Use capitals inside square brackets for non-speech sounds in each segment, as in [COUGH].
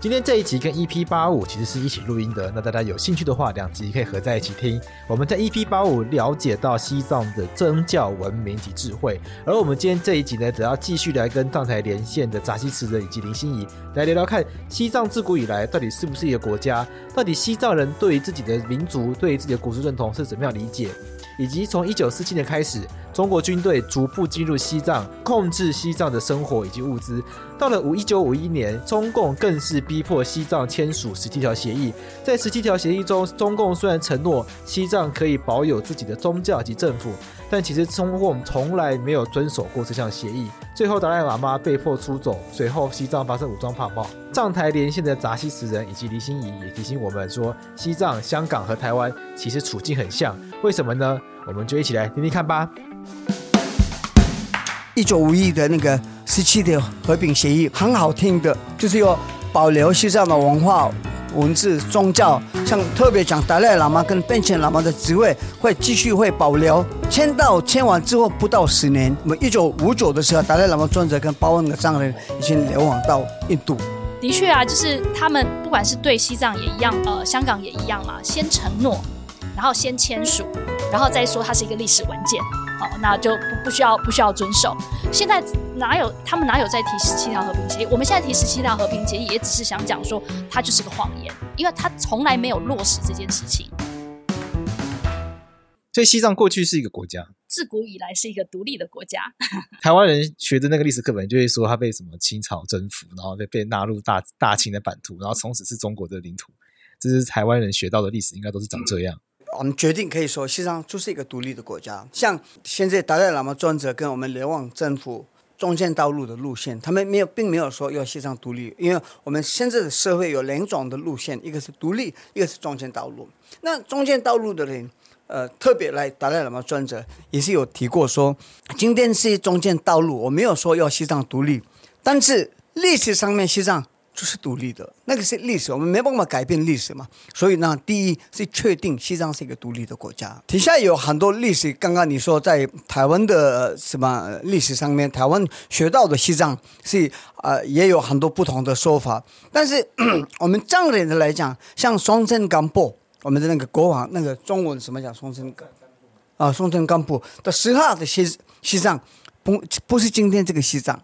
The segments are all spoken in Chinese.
今天这一集跟 EP 八五其实是一起录音的，那大家有兴趣的话，两集可以合在一起听。我们在 EP 八五了解到西藏的宗教文明及智慧，而我们今天这一集呢，则要继续来跟藏台连线的扎西词人以及林心怡来聊聊看，西藏自古以来到底是不是一个国家？到底西藏人对于自己的民族、对于自己的国族认同是怎么样理解？以及从一九四七年开始，中国军队逐步进入西藏，控制西藏的生活以及物资。到了五一九五一年，中共更是逼迫西藏签署十七条协议。在十七条协议中，中共虽然承诺西藏可以保有自己的宗教及政府，但其实中共从来没有遵守过这项协议。最后，达赖喇嘛被迫出走，随后西藏发生武装迫爆。藏台连线的扎西词人以及李心怡也提醒我们说，西藏、香港和台湾其实处境很像，为什么呢？我们就一起来听听看吧。一九五一的那个十七条和平协议很好听的，就是要保留西藏的文化、文字、宗教，像特别讲达赖喇嘛跟宾恰喇嘛的职位会继续会保留。签到签完之后不到十年，我们一九五九的时候，达赖喇嘛尊者跟八万个藏人已经流亡到印度。的确啊，就是他们不管是对西藏也一样，呃，香港也一样嘛，先承诺，然后先签署。然后再说它是一个历史文件，哦，那就不不需要不需要遵守。现在哪有他们哪有在提十七条和平协议？我们现在提十七条和平协议，也只是想讲说它就是个谎言，因为它从来没有落实这件事情。所以西藏过去是一个国家，自古以来是一个独立的国家。[LAUGHS] 台湾人学的那个历史课本就会说，它被什么清朝征服，然后被被纳入大大清的版图，然后从此是中国的领土。这是台湾人学到的历史，应该都是长这样。我们决定可以说，西藏就是一个独立的国家。像现在达赖喇嘛专责跟我们联网政府中间道路的路线，他们没有，并没有说要西藏独立，因为我们现在的社会有两种的路线，一个是独立，一个是中间道路。那中间道路的人，呃，特别来达赖喇嘛尊者也是有提过说，今天是中间道路，我没有说要西藏独立，但是历史上面西藏。就是独立的，那个是历史，我们没办法改变历史嘛。所以呢，第一是确定西藏是一个独立的国家。底下有很多历史，刚刚你说在台湾的什么历史上面，台湾学到的西藏是呃也有很多不同的说法。但是 [CLEARS THROAT] 我们藏人的来讲，像松赞干布，我们的那个国王，那个中文什么叫松赞干啊？松赞干布的时候的西西藏，不不是今天这个西藏，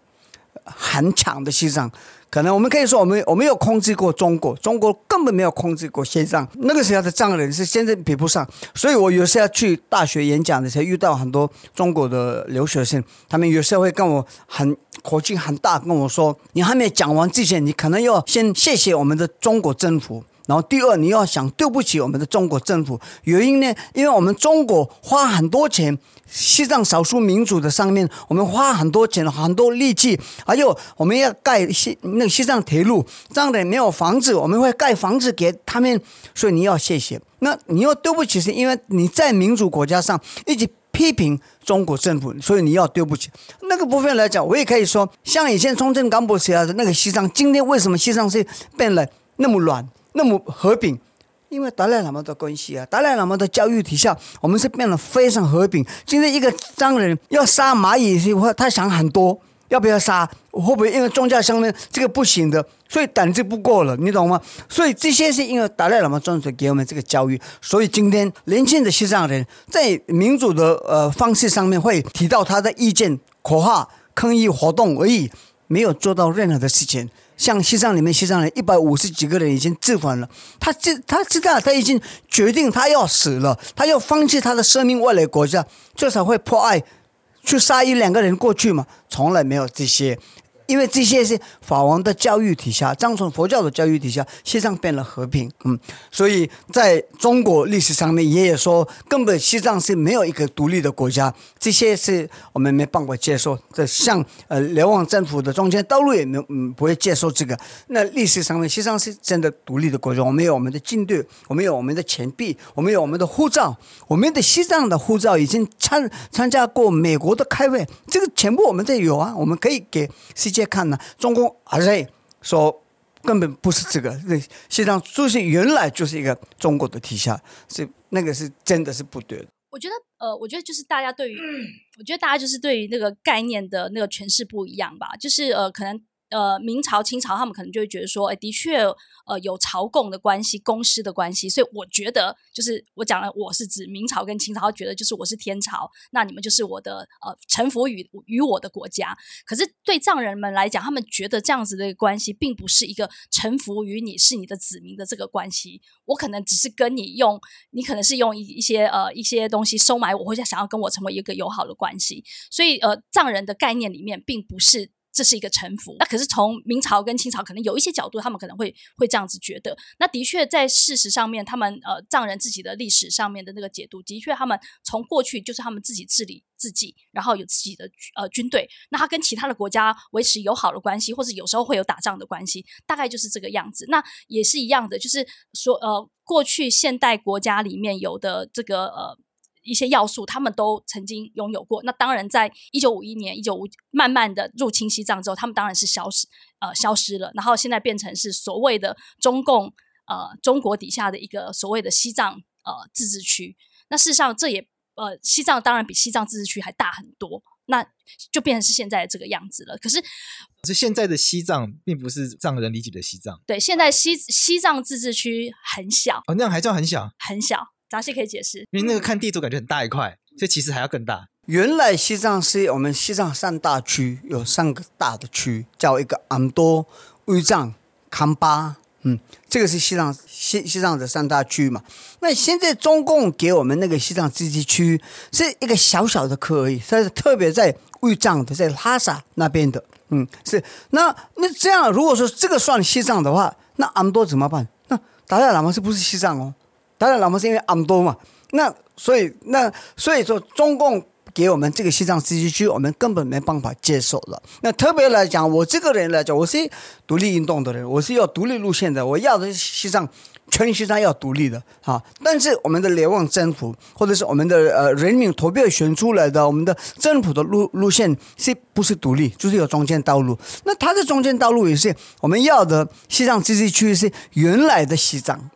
很强的西藏。可能我们可以说，我们我们有控制过中国，中国根本没有控制过西藏。那个时候的藏人是现在比不上，所以我有时候去大学演讲的时候，遇到很多中国的留学生，他们有时候会跟我很口气很大，跟我说：“你还没讲完之前，你可能要先谢谢我们的中国政府。”然后第二，你要想对不起我们的中国政府，原因呢？因为我们中国花很多钱，西藏少数民族的上面，我们花很多钱，很多力气，还有我们要盖西那个西藏铁路，这样的没有房子，我们会盖房子给他们，所以你要谢谢。那你要对不起，是因为你在民主国家上一直批评中国政府，所以你要对不起。那个部分来讲，我也可以说，像以前松赞干布时的那个西藏，今天为什么西藏是变得那么乱？那么和平，因为达赖喇嘛的关系啊，达赖喇嘛的教育底下，我们是变得非常和平。今天一个藏人要杀蚂蚁的话，他想很多，要不要杀？会不会因为宗教上面这个不行的，所以胆子不够了，你懂吗？所以这些是因为达赖喇嘛专门给我们这个教育，所以今天年轻的西藏人在民主的呃方式上面会提到他的意见、口号、抗议活动而已，没有做到任何的事情。像西藏里面，西藏人一百五十几个人已经自焚了。他知他知道，他已经决定他要死了，他要放弃他的生命，为了国家，至少会破案，去杀一两个人过去嘛？从来没有这些。因为这些是法王的教育底下，藏传佛教的教育底下，西藏变了和平，嗯，所以在中国历史上面，爷爷说根本西藏是没有一个独立的国家，这些是我们没办法接受的。像呃，流亡政府的中间道路也没嗯不会接受这个。那历史上面，西藏是真的独立的国家，我们有我们的军队，我们有我们的钱币，我们有我们的护照，我们的西藏的护照已经参参加过美国的开会，这个全部我们这有啊，我们可以给世界看呢。中共还在说根本不是这个，实际上就是原来就是一个中国的体下，是那个是真的是不对的。我觉得呃，我觉得就是大家对于，我觉得大家就是对于那个概念的那个诠释不一样吧，就是呃，可能。呃，明朝、清朝，他们可能就会觉得说，哎，的确，呃，有朝贡的关系、公师的关系，所以我觉得，就是我讲了，我是指明朝跟清朝，觉得就是我是天朝，那你们就是我的呃臣服于于我的国家。可是对藏人们来讲，他们觉得这样子的关系，并不是一个臣服于你是你的子民的这个关系。我可能只是跟你用，你可能是用一一些呃一些东西收买我，或者想要跟我成为一个友好的关系。所以呃，藏人的概念里面，并不是。这是一个臣服，那可是从明朝跟清朝可能有一些角度，他们可能会会这样子觉得。那的确在事实上面，他们呃藏人自己的历史上面的那个解读，的确他们从过去就是他们自己治理自己，然后有自己的呃军队，那他跟其他的国家维持友好的关系，或者有时候会有打仗的关系，大概就是这个样子。那也是一样的，就是说呃过去现代国家里面有的这个呃。一些要素，他们都曾经拥有过。那当然，在一九五一年、一九五慢慢的入侵西藏之后，他们当然是消失，呃，消失了。然后现在变成是所谓的中共，呃，中国底下的一个所谓的西藏，呃，自治区。那事实上，这也，呃，西藏当然比西藏自治区还大很多。那就变成是现在的这个样子了。可是，可是现在的西藏，并不是藏人理解的西藏。对，现在西西藏自治区很小。哦，那样还叫很小？很小。杂戏可以解释，因为那个看地图感觉很大一块，这其实还要更大。原来西藏是我们西藏三大区，有三个大的区，叫一个安多、乌藏、康巴。嗯，这个是西藏西西藏的三大区嘛。那现在中共给我们那个西藏自治区是一个小小的区而已，它是特别在乌藏的，在拉萨那边的。嗯，是。那那这样，如果说这个算西藏的话，那安多怎么办？那达赖喇嘛是不是西藏哦？当然，老们是因为安多嘛，那所以那所以说，中共给我们这个西藏自治区，我们根本没办法接受了。那特别来讲，我这个人来讲，我是独立运动的人，我是要独立路线的，我要的是西藏，全西藏要独立的啊。但是我们的联网政府，或者是我们的呃人民投票选出来的，我们的政府的路路线是不是独立？就是有中间道路。那它的中间道路也是我们要的西藏自治区是原来的西藏。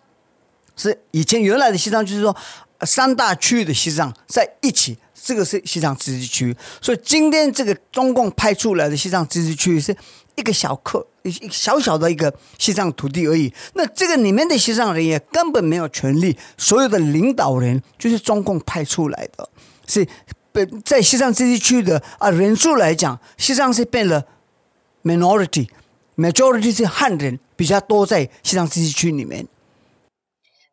是以前原来的西藏，就是说三大区域的西藏在一起，这个是西藏自治区。所以今天这个中共派出来的西藏自治区是一个小块，一小小的一个西藏土地而已。那这个里面的西藏人也根本没有权利，所有的领导人就是中共派出来的。是本在西藏自治区的啊人数来讲，西藏是变了 minority，majority 是汉人比较多在西藏自治区里面。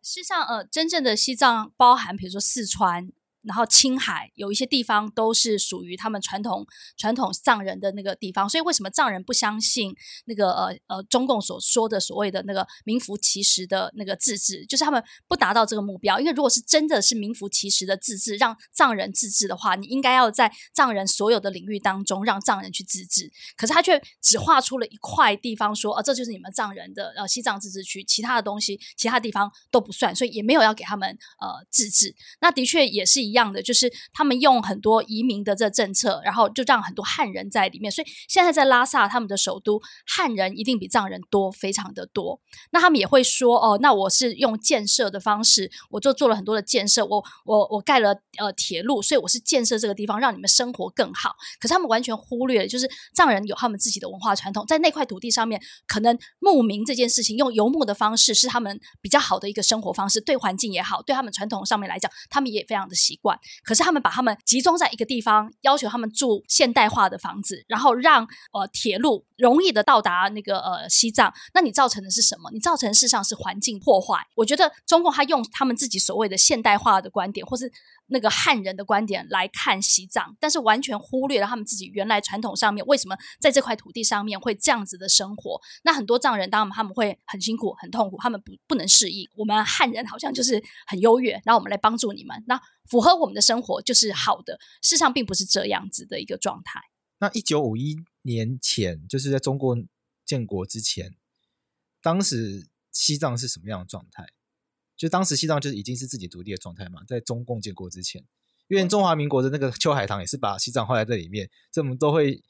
事实上，呃，真正的西藏包含，比如说四川。然后青海有一些地方都是属于他们传统传统藏人的那个地方，所以为什么藏人不相信那个呃呃中共所说的所谓的那个名副其实的那个自治，就是他们不达到这个目标。因为如果是真的是名副其实的自治，让藏人自治的话，你应该要在藏人所有的领域当中让藏人去自治。可是他却只划出了一块地方说，说、呃、啊这就是你们藏人的呃西藏自治区，其他的东西其他地方都不算，所以也没有要给他们呃自治。那的确也是一样。的就是他们用很多移民的这政策，然后就让很多汉人在里面，所以现在在拉萨他们的首都，汉人一定比藏人多，非常的多。那他们也会说哦，那我是用建设的方式，我就做了很多的建设，我我我盖了呃铁路，所以我是建设这个地方，让你们生活更好。可是他们完全忽略了，就是藏人有他们自己的文化传统，在那块土地上面，可能牧民这件事情用游牧的方式是他们比较好的一个生活方式，对环境也好，对他们传统上面来讲，他们也非常的习管。可是他们把他们集中在一个地方，要求他们住现代化的房子，然后让呃铁路容易的到达那个呃西藏。那你造成的是什么？你造成事实上是环境破坏。我觉得中共他用他们自己所谓的现代化的观点，或是那个汉人的观点来看西藏，但是完全忽略了他们自己原来传统上面为什么在这块土地上面会这样子的生活。那很多藏人当然他们会很辛苦、很痛苦，他们不不能适应。我们汉人好像就是很优越，然后我们来帮助你们，那符合我们的生活就是好的。事实上并不是这样子的一个状态。那一九五一年前，就是在中国建国之前，当时西藏是什么样的状态？就当时西藏就是已经是自己独立的状态嘛，在中共建国之前，因为中华民国的那个秋海棠也是把西藏画在这里面，所以我们都会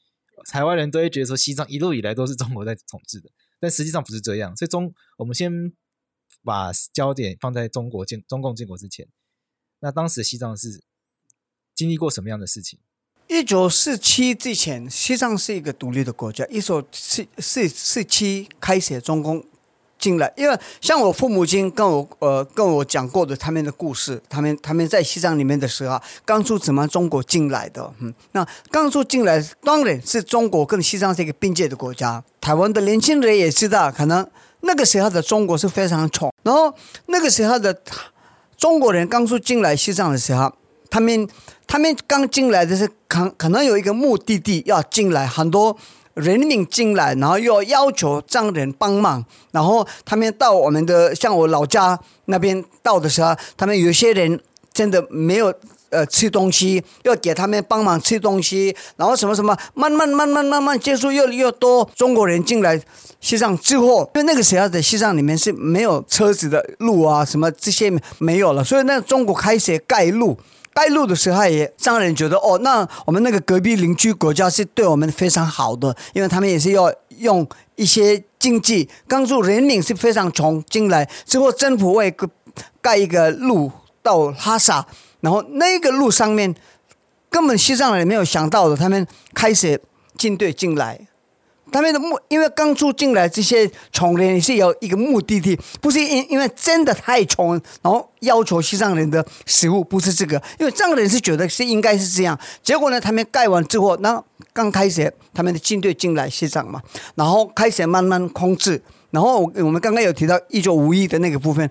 台湾人都会觉得说西藏一路以来都是中国在统治的，但实际上不是这样。所以中我们先把焦点放在中国建中共建国之前，那当时西藏是经历过什么样的事情？一九四七之前，西藏是一个独立的国家。一九四四四七开始，中共。进来，因为像我父母亲跟我呃跟我讲过的他们的故事，他们他们在西藏里面的时候，刚出怎么中国进来的，嗯，那刚出进来当然是中国跟西藏是一个边界的国家。台湾的年轻人也知道，可能那个时候的中国是非常穷，然后那个时候的中国人刚出进来西藏的时候，他们他们刚进来的是可可能有一个目的地要进来，很多。人民进来，然后又要求藏人帮忙，然后他们到我们的像我老家那边到的时候，他们有些人真的没有呃吃东西，要给他们帮忙吃东西，然后什么什么，慢慢慢慢慢慢接触越来越多中国人进来西藏之后，因为那个时候在西藏里面是没有车子的路啊，什么这些没有了，所以那中国开始盖路。开路的时候，也让人觉得哦，那我们那个隔壁邻居国家是对我们非常好的，因为他们也是要用一些经济帮助人民是非常穷进来之后，政府会盖一个路到拉萨，然后那个路上面根本西藏人没有想到的，他们开始军队进来。他们的目，因为刚住进来这些穷人是有一个目的地，不是因因为真的太穷，然后要求西藏人的食物，不是这个，因为藏人是觉得是应该是这样。结果呢，他们盖完之后，那刚开始他们的军队进来西藏嘛，然后开始慢慢控制。然后我们刚刚有提到一九五一的那个部分，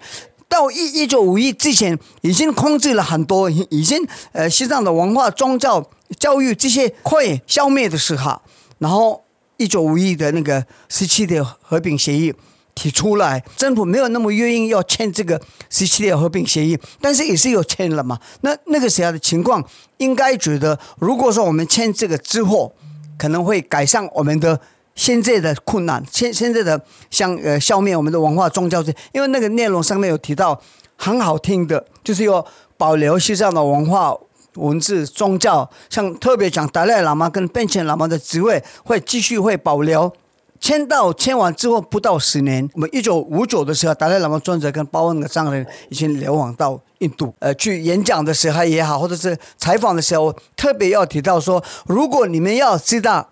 到一一九五一之前已经控制了很多，已经呃西藏的文化、宗教、教育这些快消灭的时候，然后。一九五一的那个十七点和平协议提出来，政府没有那么愿意要签这个十七点和平协议，但是也是有签了嘛。那那个时候的情况，应该觉得，如果说我们签这个之后，可能会改善我们的现在的困难，现现在的像呃消灭我们的文化宗教，因为那个内容上面有提到很好听的，就是要保留西藏的文化。文字、宗教，像特别讲达赖喇嘛跟宾恰喇嘛的职位会继续会保留。签到签完之后不到十年，我们一九五九的时候，达赖喇嘛尊者跟八万个藏人已经流亡到印度。呃，去演讲的时候也好，或者是采访的时候，特别要提到说，如果你们要知道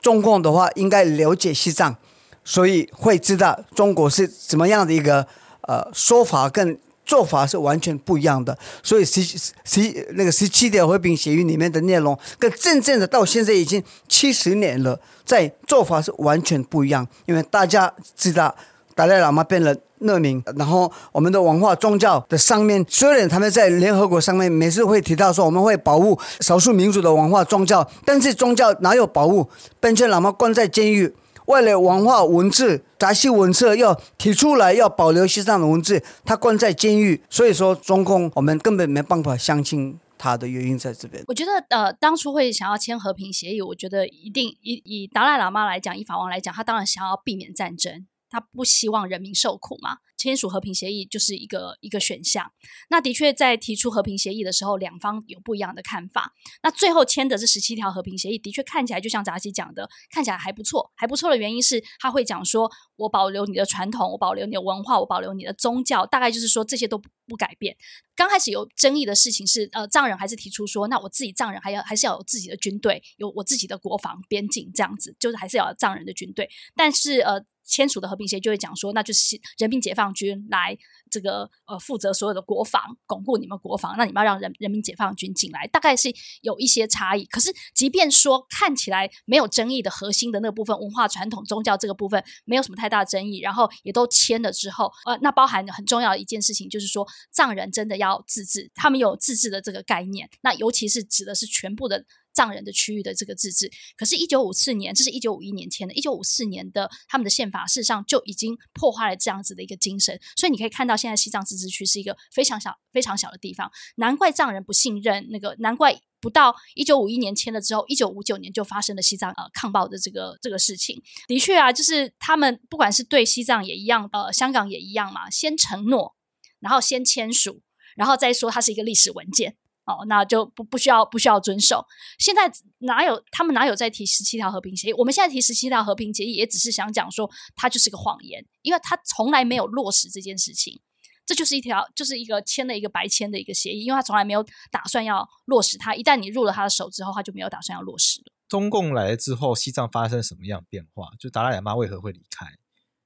中共的话，应该了解西藏，所以会知道中国是怎么样的一个呃说法跟。做法是完全不一样的，所以十十那个十七条和平协议里面的内容，跟真正的到现在已经七十年了，在做法是完全不一样。因为大家知道达赖喇嘛变了难民，然后我们的文化宗教的上面，虽然他们在联合国上面每次会提到说我们会保护少数民族的文化宗教，但是宗教哪有保护？宾恰喇嘛关在监狱。为了文化文字、杂志文字要提出来，要保留西藏的文字，他关在监狱，所以说中共我们根本没办法相信他的原因在这边。我觉得呃，当初会想要签和平协议，我觉得一定以以达赖喇嘛来讲，以法王来讲，他当然想要避免战争。他不希望人民受苦嘛？签署和平协议就是一个一个选项。那的确在提出和平协议的时候，两方有不一样的看法。那最后签的这十七条和平协议，的确看起来就像扎西讲的，看起来还不错。还不错的原因是他会讲说，我保留你的传统，我保留你的文化，我保留你的宗教，大概就是说这些都不改变。刚开始有争议的事情是，呃，藏人还是提出说，那我自己藏人还要还是要有自己的军队，有我自己的国防边境这样子，就是还是要有藏人的军队。但是呃。签署的和平协议就会讲说，那就是人民解放军来这个呃负责所有的国防，巩固你们国防，那你们要让人人民解放军进来，大概是有一些差异。可是即便说看起来没有争议的核心的那部分，文化传统、宗教这个部分没有什么太大争议，然后也都签了之后，呃，那包含很重要的一件事情就是说，藏人真的要自治，他们有自治的这个概念，那尤其是指的是全部的。藏人的区域的这个自治，可是，一九五四年，这是一九五一年签的，一九五四年的他们的宪法，事实上就已经破坏了这样子的一个精神。所以你可以看到，现在西藏自治区是一个非常小、非常小的地方。难怪藏人不信任那个，难怪不到一九五一年签了之后，一九五九年就发生了西藏呃抗暴的这个这个事情。的确啊，就是他们不管是对西藏也一样，呃，香港也一样嘛，先承诺，然后先签署，然后再说它是一个历史文件。哦，那就不不需要不需要遵守。现在哪有他们哪有在提十七条和平协议？我们现在提十七条和平协议，也只是想讲说它就是个谎言，因为它从来没有落实这件事情。这就是一条，就是一个签了一个白签的一个协议，因为他从来没有打算要落实它。一旦你入了他的手之后，他就没有打算要落实了。中共来了之后，西藏发生什么样的变化？就达赖喇嘛为何会离开？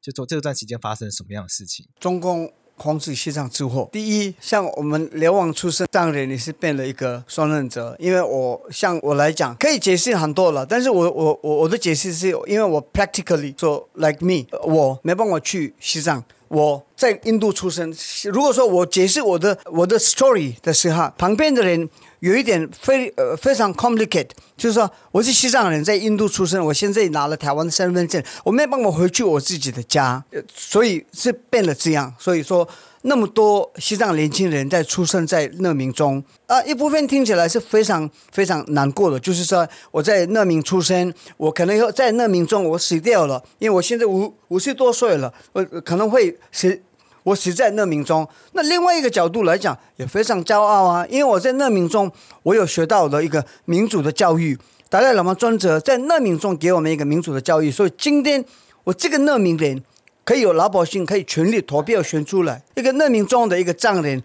就说这段时间发生什么样的事情？中共。防止西藏之后，第一，像我们流亡出生藏人，你是变了一个双刃者。因为我像我来讲，可以解释很多了，但是我我我我的解释是因为我 practically 说 like me，我没办法去西藏，我在印度出生。如果说我解释我的我的 story 的时候，旁边的人。有一点非呃非常 complicated，就是说我是西藏人，在印度出生，我现在拿了台湾的身份证，我没办法回去我自己的家，所以是变了这样。所以说那么多西藏年轻人在出生在难民中啊，一部分听起来是非常非常难过的，就是说我在难民出生，我可能要在难民中我死掉了，因为我现在五五十多岁了，我可能会死。我死在难民中，那另外一个角度来讲也非常骄傲啊，因为我在难民中，我有学到了一个民主的教育。达赖喇嘛尊者在难民中给我们一个民主的教育，所以今天我这个难民人可以有老百姓可以全力投票选出来，一个难民中的一个藏人，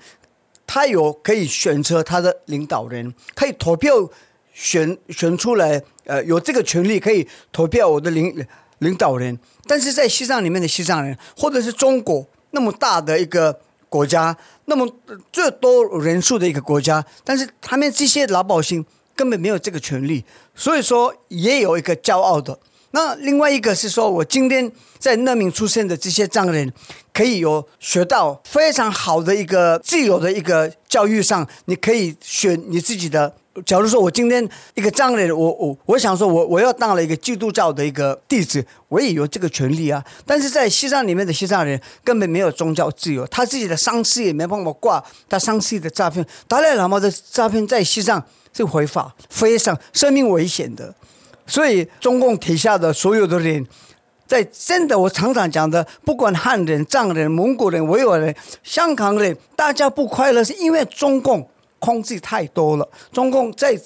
他有可以选择他的领导人，可以投票选选出来，呃，有这个权利可以投票我的领领导人。但是在西藏里面的西藏人，或者是中国。那么大的一个国家，那么最多人数的一个国家，但是他们这些老百姓根本没有这个权利，所以说也有一个骄傲的。那另外一个是说，我今天在难民出生的这些藏人，可以有学到非常好的一个自由的一个教育上，你可以选你自己的。假如说我今天一个藏人，我我我想说我我要当了一个基督教的一个弟子，我也有这个权利啊。但是在西藏里面的西藏人根本没有宗教自由，他自己的丧事也没办法挂，他丧事的诈骗，达赖喇嘛的诈骗在西藏是违法，非常生命危险的。所以中共底下的所有的人，在真的我常常讲的，不管汉人、藏人、蒙古人、维吾尔人、香港人，大家不快乐是因为中共。控制太多了，中共在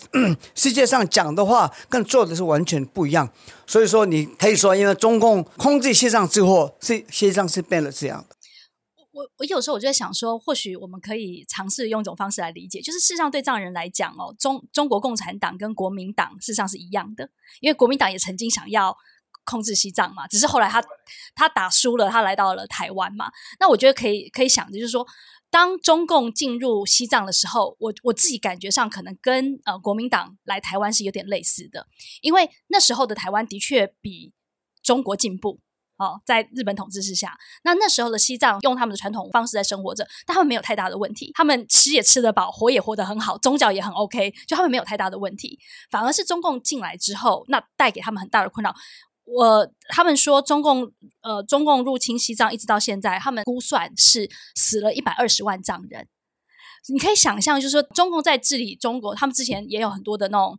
世界上讲的话跟做的是完全不一样，所以说你可以说，因为中共控制西藏之后，是西藏是变了这样的。我我有时候我就在想说，或许我们可以尝试用一种方式来理解，就是事实上对藏人来讲哦，中中国共产党跟国民党事实上是一样的，因为国民党也曾经想要控制西藏嘛，只是后来他他打输了，他来到了台湾嘛。那我觉得可以可以想的就是说。当中共进入西藏的时候，我我自己感觉上可能跟呃国民党来台湾是有点类似的，因为那时候的台湾的确比中国进步哦，在日本统治之下，那那时候的西藏用他们的传统方式在生活着，但他们没有太大的问题，他们吃也吃得饱，活也活得很好，宗教也很 OK，就他们没有太大的问题，反而是中共进来之后，那带给他们很大的困扰。我他们说中共呃中共入侵西藏一直到现在，他们估算是死了一百二十万藏人。你可以想象，就是说中共在治理中国，他们之前也有很多的那种。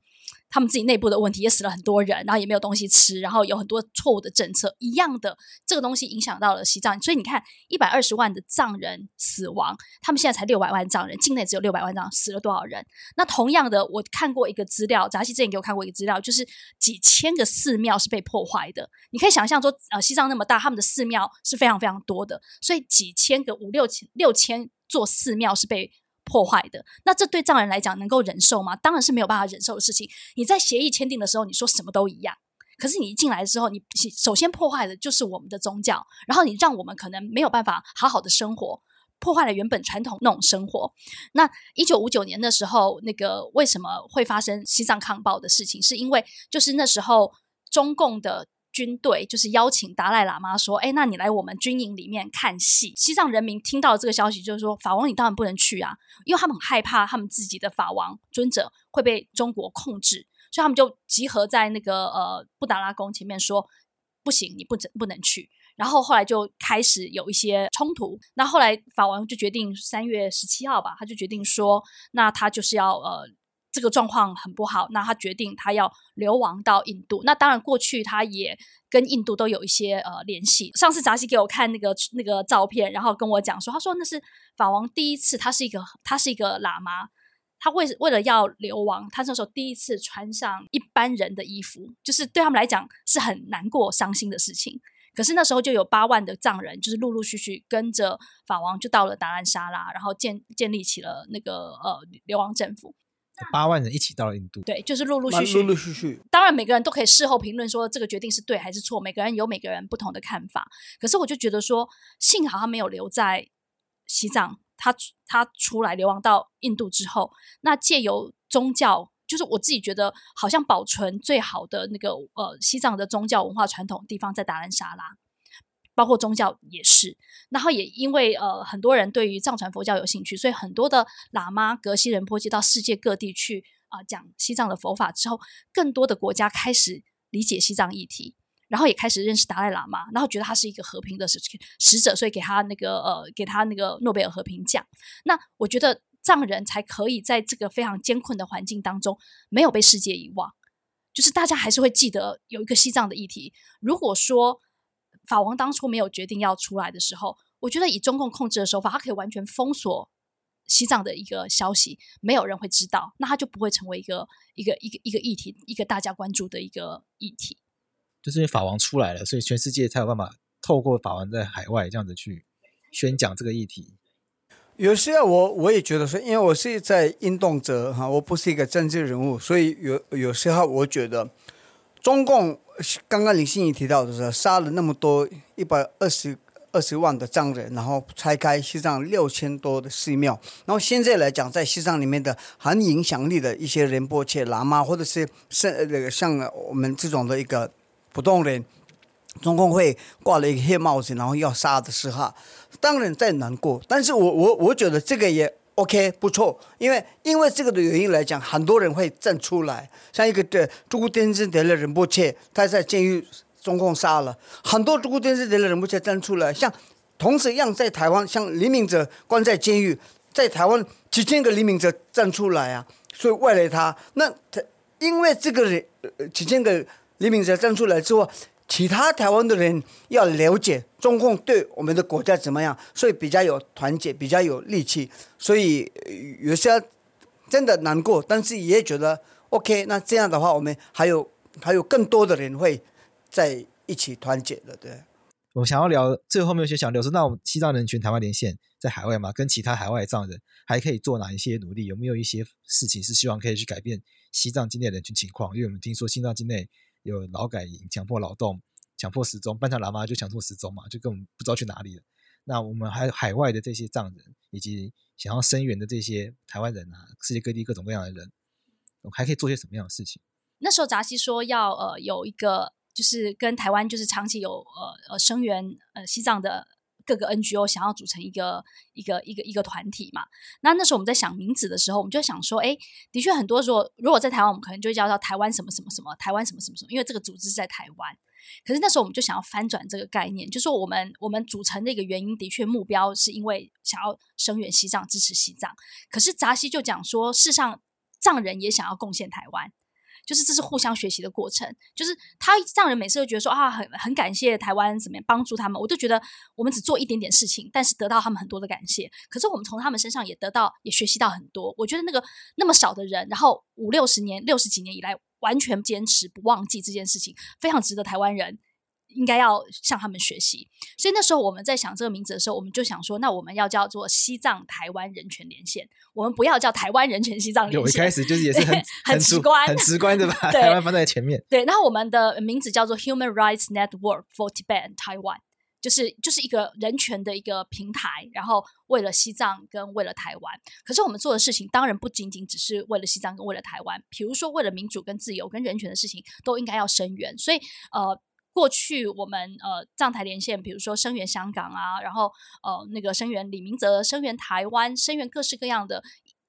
他们自己内部的问题也死了很多人，然后也没有东西吃，然后有很多错误的政策，一样的这个东西影响到了西藏。所以你看，一百二十万的藏人死亡，他们现在才六百万藏人，境内只有六百万藏人，死了多少人？那同样的，我看过一个资料，扎西之前给我看过一个资料，就是几千个寺庙是被破坏的。你可以想象说，呃，西藏那么大，他们的寺庙是非常非常多的，所以几千个五六千六千座寺庙是被。破坏的，那这对藏人来讲能够忍受吗？当然是没有办法忍受的事情。你在协议签订的时候，你说什么都一样，可是你一进来之后，你首先破坏的就是我们的宗教，然后你让我们可能没有办法好好的生活，破坏了原本传统那种生活。那一九五九年的时候，那个为什么会发生西藏抗暴的事情？是因为就是那时候中共的。军队就是邀请达赖喇嘛说：“哎，那你来我们军营里面看戏。”西藏人民听到这个消息，就是说：“法王，你当然不能去啊，因为他们很害怕他们自己的法王尊者会被中国控制，所以他们就集合在那个呃布达拉宫前面说：‘不行，你不能不能去。’然后后来就开始有一些冲突。那后来法王就决定三月十七号吧，他就决定说：‘那他就是要呃。’这个状况很不好，那他决定他要流亡到印度。那当然，过去他也跟印度都有一些呃联系。上次扎西给我看那个那个照片，然后跟我讲说，他说那是法王第一次，他是一个他是一个喇嘛，他为为了要流亡，他那时候第一次穿上一般人的衣服，就是对他们来讲是很难过、伤心的事情。可是那时候就有八万的藏人，就是陆陆续续跟着法王就到了达兰沙拉，然后建建立起了那个呃流亡政府。八万人一起到了印度，对，就是陆陆续续，陆陆续续。当然，每个人都可以事后评论说这个决定是对还是错，每个人有每个人不同的看法。可是我就觉得说，幸好他没有留在西藏，他他出来流亡到印度之后，那借由宗教，就是我自己觉得好像保存最好的那个呃西藏的宗教文化传统地方在达兰萨拉。包括宗教也是，然后也因为呃很多人对于藏传佛教有兴趣，所以很多的喇嘛、格西仁波切到世界各地去啊、呃、讲西藏的佛法之后，更多的国家开始理解西藏议题，然后也开始认识达赖喇嘛，然后觉得他是一个和平的使使者，所以给他那个呃给他那个诺贝尔和平奖。那我觉得藏人才可以在这个非常艰困的环境当中没有被世界遗忘，就是大家还是会记得有一个西藏的议题。如果说法王当初没有决定要出来的时候，我觉得以中共控制的手法，他可以完全封锁西藏的一个消息，没有人会知道，那他就不会成为一个一个一个一个议题，一个大家关注的一个议题。就是因为法王出来了，所以全世界才有办法透过法王在海外这样子去宣讲这个议题。有时候我我也觉得说，因为我是在运动者哈，我不是一个政治人物，所以有有时候我觉得中共。刚刚林心怡提到的是杀了那么多一百二十二十万的藏人，然后拆开西藏六千多的寺庙，然后现在来讲，在西藏里面的很影响力的一些仁波切、喇嘛，或者是是那个像我们这种的一个普通人，中共会挂了一个黑帽子，然后要杀的时候，当然在难过，但是我我我觉得这个也。OK，不错，因为因为这个的原因来讲，很多人会站出来，像一个的珠孤天尊德勒仁波切，他在监狱中共杀了。很多珠孤天尊德勒仁波切站出来，像同时一样在台湾，像李明哲关在监狱，在台湾几千个李明哲站出来啊，所以为了他，那他因为这个人呃几千个李明哲站出来之后。其他台湾的人要了解中共对我们的国家怎么样，所以比较有团结，比较有力气，所以有些真的难过，但是也觉得 OK。那这样的话，我们还有还有更多的人会在一起团结的。对，我想要聊最后面有些想聊说，那我们西藏人群台湾连线在海外嘛，跟其他海外藏人还可以做哪一些努力？有没有一些事情是希望可以去改变西藏境内人群情况？因为我们听说西藏境内。有劳改营、强迫劳动、强迫失踪，半条喇嘛就强迫失踪嘛，就根本不知道去哪里了。那我们还有海外的这些藏人，以及想要声援的这些台湾人啊，世界各地各种各样的人，我们还可以做些什么样的事情？那时候扎西说要呃有一个，就是跟台湾就是长期有呃呃声援呃西藏的。各个 NGO 想要组成一个一个一个一个团体嘛？那那时候我们在想名字的时候，我们就想说，哎，的确很多时候，如果在台湾，我们可能就叫到台湾什么什么什么，台湾什么什么什么，因为这个组织在台湾。可是那时候我们就想要翻转这个概念，就说我们我们组成的一个原因，的确目标是因为想要声援西藏，支持西藏。可是扎西就讲说，事实上藏人也想要贡献台湾。就是这是互相学习的过程，就是他让人每次都觉得说啊，很很感谢台湾怎么样帮助他们，我就觉得我们只做一点点事情，但是得到他们很多的感谢。可是我们从他们身上也得到，也学习到很多。我觉得那个那么少的人，然后五六十年、六十几年以来，完全坚持不忘记这件事情，非常值得台湾人应该要向他们学习。所以那时候我们在想这个名字的时候，我们就想说，那我们要叫做西藏台湾人权连线，我们不要叫台湾人权西藏连线。有一开始就是也是很很直观，很直观的把 [LAUGHS] 台湾放在前面。对，然后我们的名字叫做 Human Rights Network for Tibet and Taiwan。就是就是一个人权的一个平台，然后为了西藏跟为了台湾，可是我们做的事情当然不仅仅只是为了西藏跟为了台湾，比如说为了民主跟自由跟人权的事情都应该要声援。所以呃，过去我们呃藏台连线，比如说声援香港啊，然后呃那个声援李明泽，声援台湾，声援各式各样的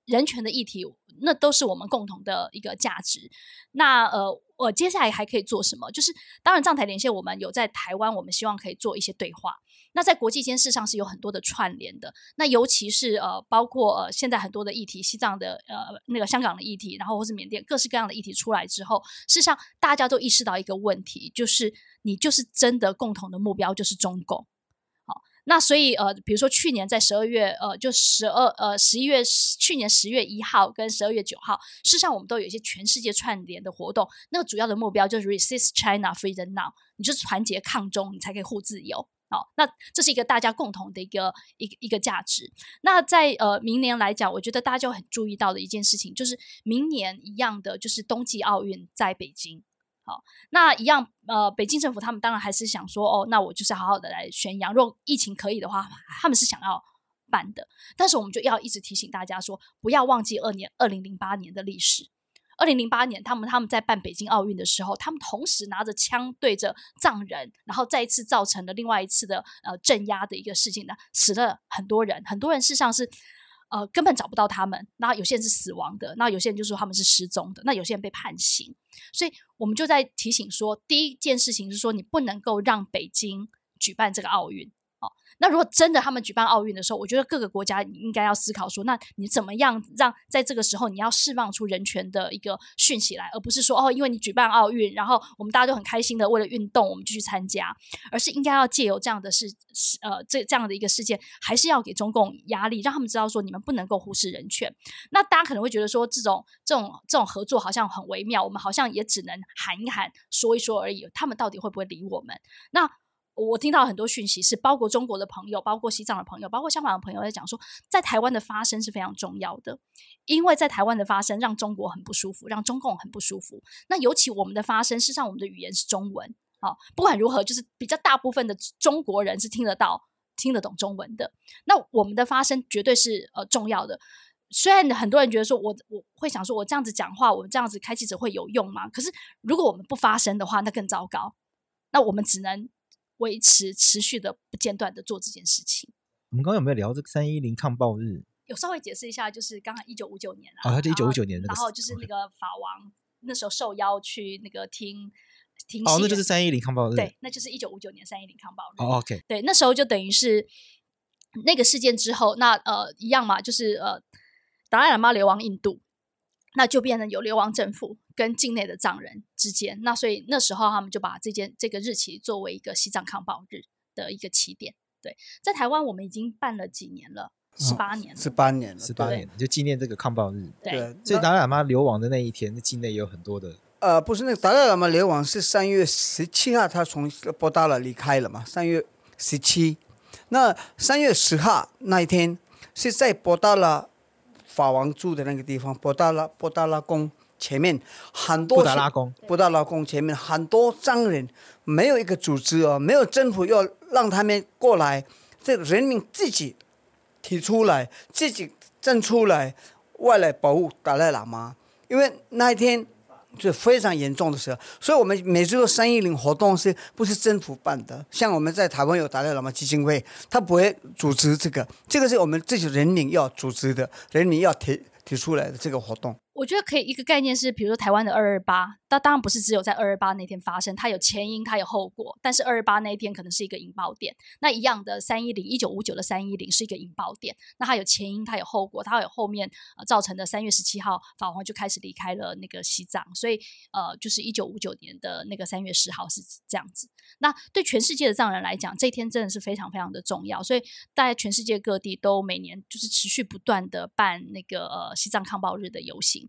人权的议题，那都是我们共同的一个价值。那呃。我接下来还可以做什么？就是当然，藏台连线，我们有在台湾，我们希望可以做一些对话。那在国际间，事上是有很多的串联的。那尤其是呃，包括呃，现在很多的议题，西藏的呃，那个香港的议题，然后或是缅甸各式各样的议题出来之后，事实上大家都意识到一个问题，就是你就是真的共同的目标就是中共。好那所以呃，比如说去年在十二月呃，就十二呃十一月去年十月一号跟十二月九号，事实上我们都有一些全世界串联的活动。那个主要的目标就是 Resist China Freedom Now，你就是团结抗中，你才可以护自由。好，那这是一个大家共同的一个一个一个价值。那在呃明年来讲，我觉得大家就很注意到的一件事情，就是明年一样的，就是冬季奥运在北京。好，那一样，呃，北京政府他们当然还是想说，哦，那我就是好好的来宣扬，如果疫情可以的话，他们是想要办的。但是我们就要一直提醒大家说，不要忘记二年二零零八年的历史。二零零八年，他们他们在办北京奥运的时候，他们同时拿着枪对着藏人，然后再一次造成了另外一次的呃镇压的一个事情呢，死了很多人，很多人事实上是。呃，根本找不到他们。那有些人是死亡的，那有些人就说他们是失踪的，那有些人被判刑。所以我们就在提醒说，第一件事情是说，你不能够让北京举办这个奥运。那如果真的他们举办奥运的时候，我觉得各个国家应该要思考说，那你怎么样让在这个时候你要释放出人权的一个讯息来，而不是说哦，因为你举办奥运，然后我们大家都很开心的为了运动我们就去参加，而是应该要借由这样的事，呃，这这样的一个事件，还是要给中共压力，让他们知道说你们不能够忽视人权。那大家可能会觉得说，这种这种这种合作好像很微妙，我们好像也只能喊一喊、说一说而已，他们到底会不会理我们？那。我听到很多讯息，是包括中国的朋友，包括西藏的朋友，包括香港的朋友在讲说，在台湾的发声是非常重要的，因为在台湾的发声让中国很不舒服，让中共很不舒服。那尤其我们的发声，事实上我们的语言是中文，啊，不管如何，就是比较大部分的中国人是听得到、听得懂中文的。那我们的发声绝对是呃重要的。虽然很多人觉得说我我会想说，我这样子讲话，我们这样子开记者会有用吗？可是如果我们不发声的话，那更糟糕。那我们只能。维持持续的不间断的做这件事情。我们刚刚有没有聊这个三一零抗暴日？有稍微解释一下，就是刚刚一九五九年啊，就一九五九年，然后就是那个法王那时候受邀去那个听听哦，那就是三一零抗暴日，对，那就是一九五九年三一零抗暴日。哦，OK，对，那时候就等于是那个事件之后，那呃一样嘛，就是呃达赖喇嘛流亡印度。那就变成有流亡政府跟境内的藏人之间，那所以那时候他们就把这件这个日期作为一个西藏抗暴日的一个起点。对，在台湾我们已经办了几年了，十八年了，十八年了，十八年就纪念这个抗暴日。对，对所以达赖喇嘛流亡的那一天，那境内有很多的。呃，不是那个达赖喇嘛流亡是三月十七号，他从博达拉离开了嘛？三月十七，那三月十号那一天是在博达拉。法王住的那个地方，博达拉博达拉宫前面很多。布达拉宫。布达拉宫前面很多商人，没有一个组织哦，没有政府要让他们过来，这个人民自己提出来，自己站出来，外来保护达赖喇嘛，因为那一天。就非常严重的时候，所以我们每次做三一零活动是不是政府办的？像我们在台湾有达赖喇嘛基金会，他不会组织这个，这个是我们自己人民要组织的，人民要提提出来的这个活动。我觉得可以一个概念是，比如说台湾的二二八，那当然不是只有在二二八那天发生，它有前因，它有后果。但是二二八那一天可能是一个引爆点，那一样的三一零一九五九的三一零是一个引爆点，那它有前因，它有后果，它有后面呃造成的三月十七号法王就开始离开了那个西藏，所以呃就是一九五九年的那个三月十号是这样子。那对全世界的藏人来讲，这一天真的是非常非常的重要，所以在全世界各地都每年就是持续不断的办那个呃西藏抗暴日的游行。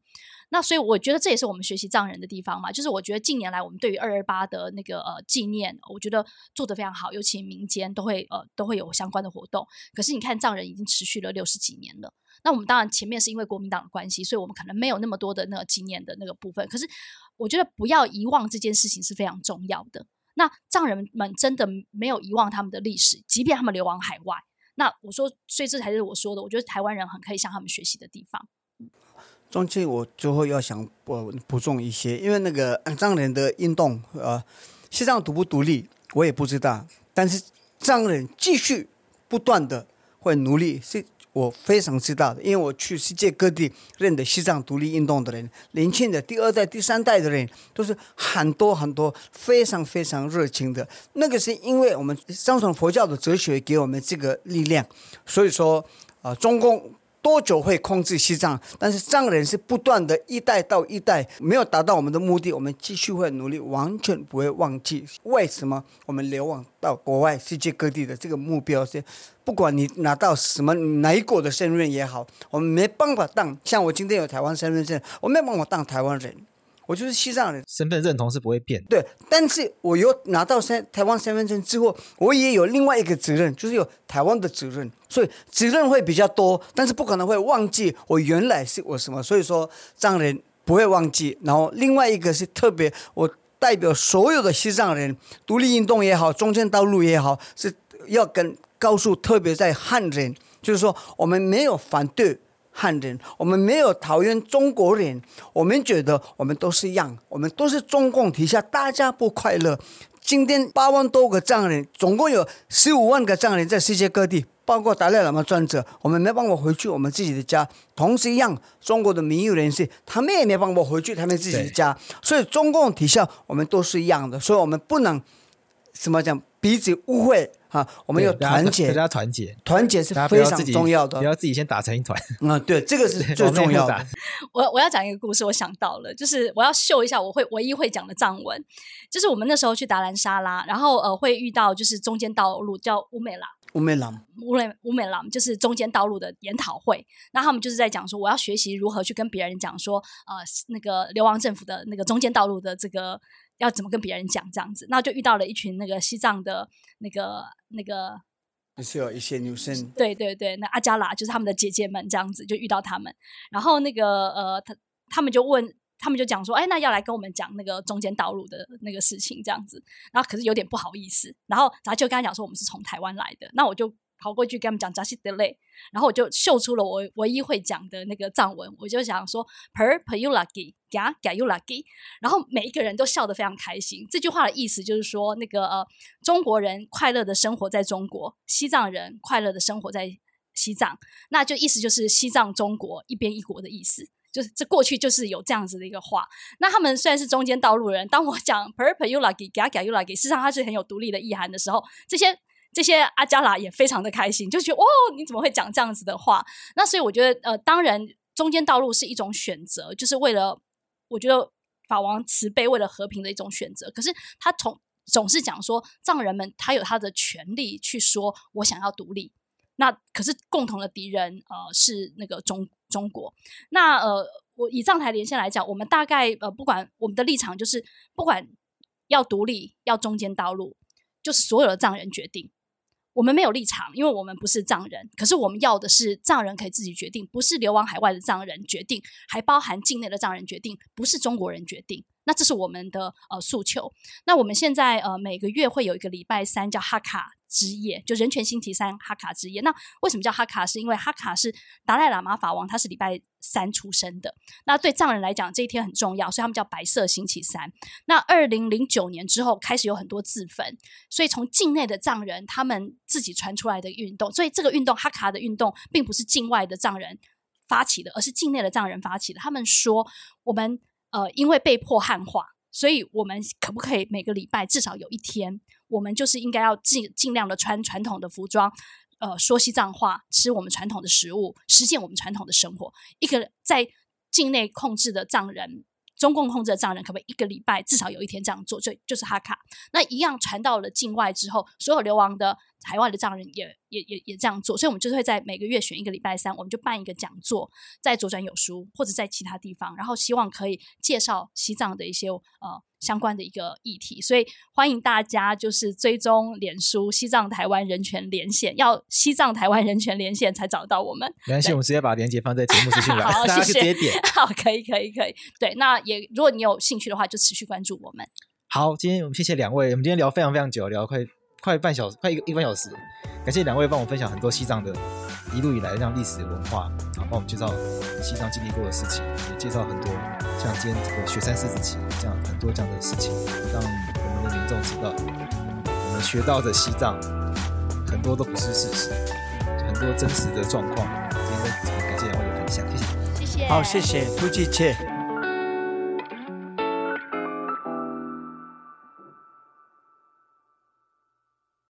那所以我觉得这也是我们学习藏人的地方嘛，就是我觉得近年来我们对于二二八的那个呃纪念，我觉得做得非常好，尤其民间都会呃都会有相关的活动。可是你看藏人已经持续了六十几年了，那我们当然前面是因为国民党的关系，所以我们可能没有那么多的那个纪念的那个部分。可是我觉得不要遗忘这件事情是非常重要的。那藏人们真的没有遗忘他们的历史，即便他们流亡海外。那我说，所以这才是我说的，我觉得台湾人很可以向他们学习的地方。中间我最后要想补补充一些，因为那个藏人的运动，呃，西藏独不独立，我也不知道。但是藏人继续不断的会努力，是我非常知道的。因为我去世界各地认得西藏独立运动的人，年轻的第二代、第三代的人，都是很多很多非常非常热情的。那个是因为我们藏传佛教的哲学给我们这个力量，所以说啊、呃，中共。多久会控制西藏？但是藏人是不断的一代到一代，没有达到我们的目的，我们继续会努力，完全不会忘记。为什么我们流亡到国外世界各地的这个目标是，不管你拿到什么哪一国的身份也好，我们没办法当。像我今天有台湾身份证，我没办法当台湾人。我就是西藏人，身份认同是不会变。对，但是我有拿到身台湾身份证之后，我也有另外一个责任，就是有台湾的责任，所以责任会比较多，但是不可能会忘记我原来是我什么。所以说藏人不会忘记。然后另外一个是特别，我代表所有的西藏人，独立运动也好，中间道路也好，是要跟告诉特别在汉人，就是说我们没有反对。汉人，我们没有讨厌中国人，我们觉得我们都是一样，我们都是中共底下，大家不快乐。今天八万多个藏人，总共有十五万个藏人在世界各地，包括达赖喇嘛专者，我们没办法回去我们自己的家。同时一样，中国的民运人士，他们也没办法回去他们自己的家。所以中共底下，我们都是一样的，所以我们不能什么讲彼此误会。啊，我们要团结，大家团结，团结是非常重要的。不要自己先打成一团。嗯，对，这个是最重要的。我我要讲一个故事，我想到了，就是我要秀一下我会唯一会讲的藏文，就是我们那时候去达兰沙拉，然后呃会遇到就是中间道路叫乌美拉，乌美朗，乌美乌美朗就是中间道路的研讨会，那他们就是在讲说我要学习如何去跟别人讲说呃那个流亡政府的那个中间道路的这个。要怎么跟别人讲这样子？那就遇到了一群那个西藏的那个那个，是有一些女生。对对对，那阿加拉就是他们的姐姐们这样子，就遇到他们。然后那个呃，他他们就问，他们就讲说，哎，那要来跟我们讲那个中间道路的那个事情这样子。然后可是有点不好意思，然后咱就跟他讲说，我们是从台湾来的。那我就。跑过去跟他们讲扎西德勒，然后我就秀出了我唯一会讲的那个藏文，我就想说 per per you lucky ga ga you lucky，然后每一个人都笑得非常开心。这句话的意思就是说，那个中国人快乐的生活在中国，西藏人快乐的生活在西藏，那就意思就是西藏中国一边一国的意思。就是这过去就是有这样子的一个话。那他们虽然是中间道路人，当我讲 per per you lucky ga ga you lucky，事实上它是很有独立的意涵的时候，这些。这些阿加拉也非常的开心，就觉得哦，你怎么会讲这样子的话？那所以我觉得，呃，当然中间道路是一种选择，就是为了我觉得法王慈悲，为了和平的一种选择。可是他从总是讲说，藏人们他有他的权利去说我想要独立。那可是共同的敌人，呃，是那个中中国。那呃，我以藏台连线来讲，我们大概呃，不管我们的立场，就是不管要独立，要中间道路，就是所有的藏人决定。我们没有立场，因为我们不是藏人。可是我们要的是藏人可以自己决定，不是流亡海外的藏人决定，还包含境内的藏人决定，不是中国人决定。那这是我们的呃诉求。那我们现在呃每个月会有一个礼拜三叫哈卡之夜，就人权星期三哈卡之夜。那为什么叫哈卡？是因为哈卡是达赖喇嘛法王，他是礼拜三出生的。那对藏人来讲，这一天很重要，所以他们叫白色星期三。那二零零九年之后开始有很多自焚，所以从境内的藏人他们自己传出来的运动，所以这个运动哈卡的运动，并不是境外的藏人发起的，而是境内的藏人发起的。他们说我们。呃，因为被迫汉化，所以我们可不可以每个礼拜至少有一天，我们就是应该要尽尽量的穿传统的服装，呃，说西藏话，吃我们传统的食物，实现我们传统的生活。一个在境内控制的藏人，中共控制的藏人，可不可以一个礼拜至少有一天这样做？就就是哈卡。那一样传到了境外之后，所有流亡的海外的藏人也也也也这样做，所以我们就是会在每个月选一个礼拜三，我们就办一个讲座，在左转有书或者在其他地方，然后希望可以介绍西藏的一些呃相关的一个议题，所以欢迎大家就是追踪脸书西藏台湾人权连线，要西藏台湾人权连线才找到我们。没关系，我们直接把链接放在节目资讯栏，[LAUGHS] 好，大家直接点。[LAUGHS] 好，可以，可以，可以。对，那也如果你有兴趣的话，就持续关注我们。好，今天我们谢谢两位，我们今天聊非常非常久，聊快快半小时，快一个一个半小时。感谢两位帮我分享很多西藏的一路以来的这样历史文化，啊，帮我们介绍西藏经历过的事情，也介绍很多像今天这个雪山狮子旗这样很多这样的事情，让我们的民众知道，我们学到的西藏很多都不是事实，很多真实的状况。今天感谢两位的分享，谢谢，谢谢，好，谢谢，突击切。